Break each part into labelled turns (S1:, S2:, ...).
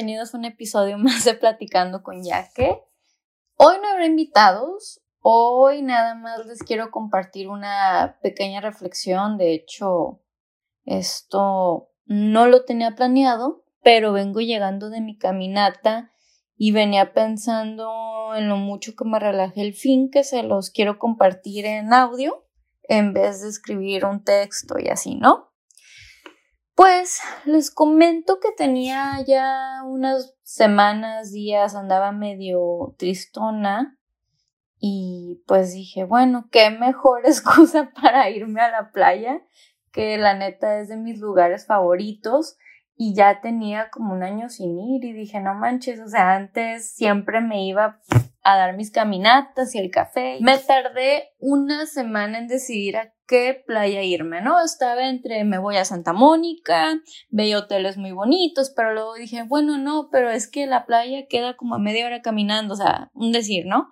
S1: bienvenidos a un episodio más de Platicando con Yaque. Hoy no habrá invitados, hoy nada más les quiero compartir una pequeña reflexión, de hecho esto no lo tenía planeado, pero vengo llegando de mi caminata y venía pensando en lo mucho que me relajé el fin que se los quiero compartir en audio en vez de escribir un texto y así, ¿no? Pues les comento que tenía ya unas semanas, días, andaba medio tristona y pues dije, bueno, qué mejor excusa para irme a la playa, que la neta es de mis lugares favoritos y ya tenía como un año sin ir y dije, no manches, o sea, antes siempre me iba a dar mis caminatas y el café. Me tardé una semana en decidir a qué playa irme, ¿no? Estaba entre me voy a Santa Mónica, veía hoteles muy bonitos, pero luego dije, bueno, no, pero es que la playa queda como a media hora caminando, o sea, un decir, ¿no?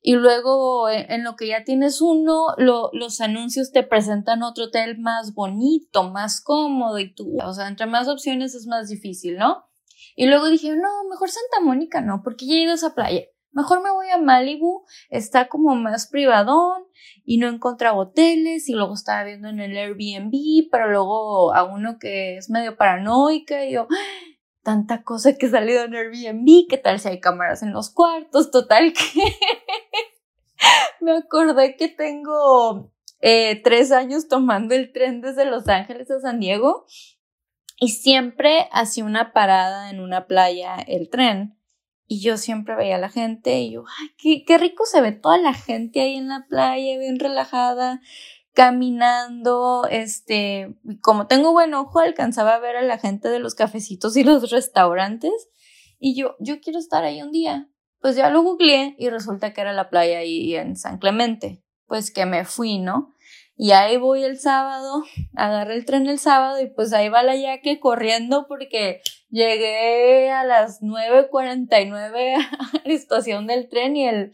S1: Y luego eh, en lo que ya tienes uno, los anuncios te presentan otro hotel más bonito, más cómodo y tú, o sea, entre más opciones es más difícil, ¿no? Y luego dije, no, mejor Santa Mónica no, porque ya he ido a esa playa. Mejor me voy a Malibu, está como más privadón y no encontraba hoteles y luego estaba viendo en el Airbnb, pero luego a uno que es medio paranoica y yo, ¡Ah! tanta cosa que he salido en Airbnb, ¿qué tal si hay cámaras en los cuartos? Total que me acordé que tengo eh, tres años tomando el tren desde Los Ángeles a San Diego y siempre hacía una parada en una playa el tren y yo siempre veía a la gente y yo, ay, qué, qué rico se ve toda la gente ahí en la playa, bien relajada, caminando, este, como tengo buen ojo, alcanzaba a ver a la gente de los cafecitos y los restaurantes y yo, yo quiero estar ahí un día. Pues ya lo googleé y resulta que era la playa ahí en San Clemente. Pues que me fui, ¿no? Y ahí voy el sábado, agarré el tren el sábado y pues ahí va la yaque corriendo porque llegué a las 9.49 a la estación del tren y el,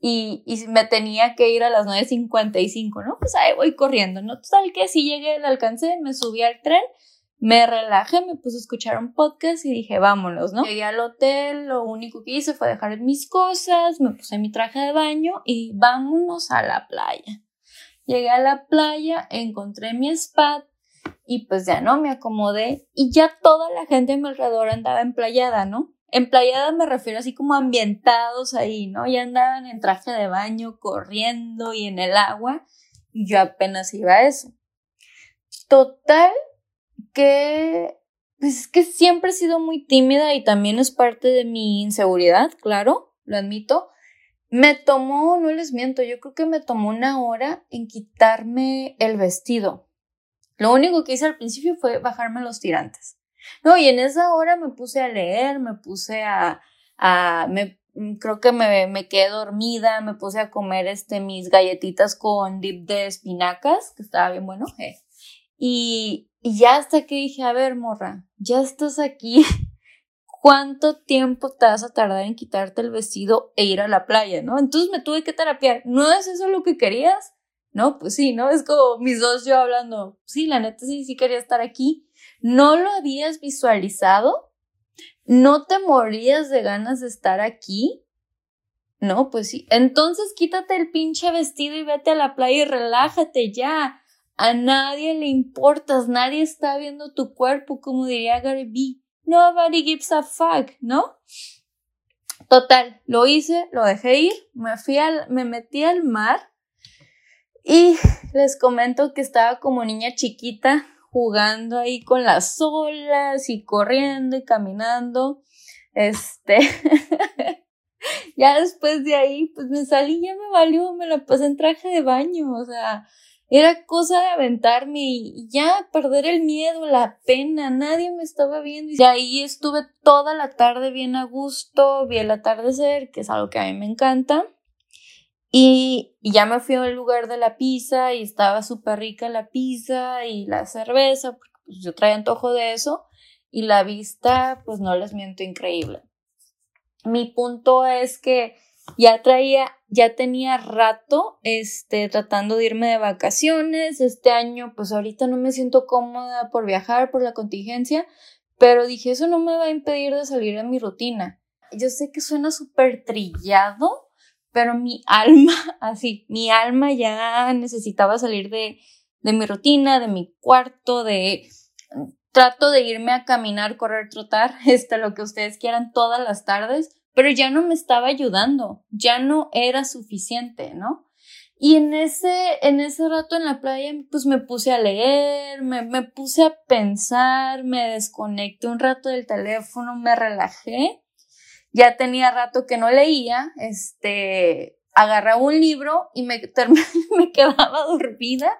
S1: y, y me tenía que ir a las 9.55, ¿no? Pues ahí voy corriendo, ¿no? Total que sí llegué, la alcancé, me subí al tren, me relajé, me puse a escuchar un podcast y dije, vámonos, ¿no? Llegué al hotel, lo único que hice fue dejar mis cosas, me puse mi traje de baño y vámonos a la playa. Llegué a la playa, encontré mi spa y pues ya no me acomodé y ya toda la gente a mi alrededor andaba emplayada, ¿no? Emplayada me refiero así como ambientados ahí, ¿no? Ya andaban en traje de baño, corriendo y en el agua y yo apenas iba a eso. Total que pues es que siempre he sido muy tímida y también es parte de mi inseguridad, claro, lo admito, me tomó, no les miento, yo creo que me tomó una hora en quitarme el vestido. Lo único que hice al principio fue bajarme los tirantes. No, y en esa hora me puse a leer, me puse a, a me, creo que me, me quedé dormida, me puse a comer este, mis galletitas con dip de espinacas, que estaba bien bueno. Eh. Y, y ya hasta que dije, a ver, morra, ya estás aquí, cuánto tiempo te vas a tardar en quitarte el vestido e ir a la playa, ¿no? Entonces me tuve que terapiar. ¿No es eso lo que querías? No, pues sí, ¿no? Es como mis dos yo hablando. Sí, la neta sí, sí quería estar aquí. ¿No lo habías visualizado? ¿No te morías de ganas de estar aquí? No, pues sí. Entonces quítate el pinche vestido y vete a la playa y relájate ya. A nadie le importas, nadie está viendo tu cuerpo, como diría Gary Vee. Nobody gives a fuck, ¿no? Total, lo hice, lo dejé ir, me fui al, me metí al mar y les comento que estaba como niña chiquita jugando ahí con las olas y corriendo y caminando. Este, ya después de ahí, pues me salí, ya me valió, me la pasé en traje de baño, o sea, era cosa de aventarme y ya perder el miedo, la pena, nadie me estaba viendo. Y ahí estuve toda la tarde bien a gusto, vi el atardecer, que es algo que a mí me encanta. Y, ya me fui al lugar de la pizza y estaba súper rica la pizza y la cerveza, pues, yo traía antojo de eso. Y la vista, pues no les miento, increíble. Mi punto es que ya traía, ya tenía rato, este, tratando de irme de vacaciones. Este año, pues ahorita no me siento cómoda por viajar, por la contingencia, pero dije, eso no me va a impedir de salir de mi rutina. Yo sé que suena súper trillado, pero mi alma, así, mi alma ya necesitaba salir de, de mi rutina, de mi cuarto, de... Trato de irme a caminar, correr, trotar, este, lo que ustedes quieran todas las tardes, pero ya no me estaba ayudando, ya no era suficiente, ¿no? Y en ese, en ese rato en la playa, pues me puse a leer, me, me puse a pensar, me desconecté un rato del teléfono, me relajé. Ya tenía rato que no leía, este, agarraba un libro y me, me quedaba dormida.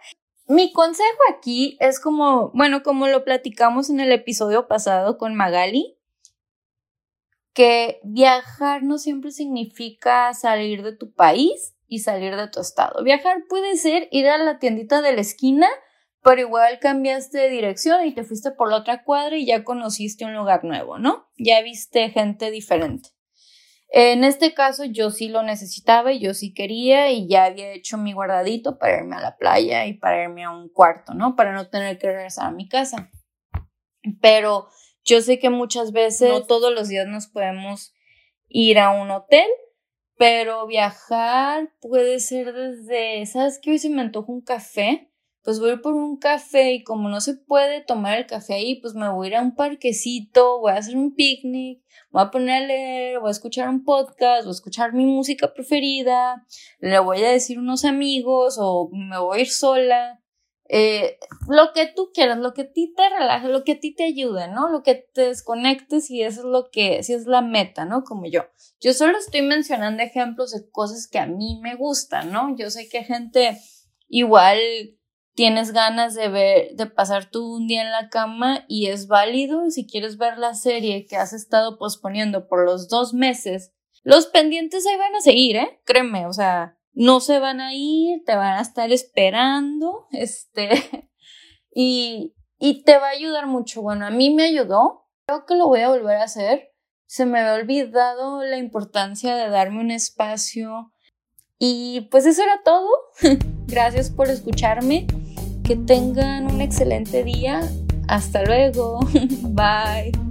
S1: Mi consejo aquí es como, bueno, como lo platicamos en el episodio pasado con Magali, que viajar no siempre significa salir de tu país y salir de tu estado. Viajar puede ser ir a la tiendita de la esquina, pero igual cambiaste de dirección y te fuiste por la otra cuadra y ya conociste un lugar nuevo, ¿no? Ya viste gente diferente. En este caso yo sí lo necesitaba y yo sí quería y ya había hecho mi guardadito para irme a la playa y para irme a un cuarto, ¿no? Para no tener que regresar a mi casa. Pero yo sé que muchas veces no todos los días nos podemos ir a un hotel, pero viajar puede ser desde, ¿sabes qué? Hoy se me antoja un café, pues voy por un café y como no se puede tomar el café ahí, pues me voy a ir a un parquecito, voy a hacer un picnic, voy a poner a leer, voy a escuchar un podcast, voy a escuchar mi música preferida, le voy a decir unos amigos o me voy a ir sola. Eh, lo que tú quieras, lo que a ti te relaje, lo que a ti te ayude, ¿no? Lo que te desconectes y eso es lo que, si es la meta, ¿no? Como yo. Yo solo estoy mencionando ejemplos de cosas que a mí me gustan, ¿no? Yo sé que gente igual tienes ganas de ver, de pasar tú un día en la cama y es válido si quieres ver la serie que has estado posponiendo por los dos meses. Los pendientes ahí van a seguir, ¿eh? Créeme, o sea, no se van a ir, te van a estar esperando, este, y, y te va a ayudar mucho. Bueno, a mí me ayudó, creo que lo voy a volver a hacer. Se me había olvidado la importancia de darme un espacio. Y pues eso era todo. Gracias por escucharme. Que tengan un excelente día. Hasta luego. Bye.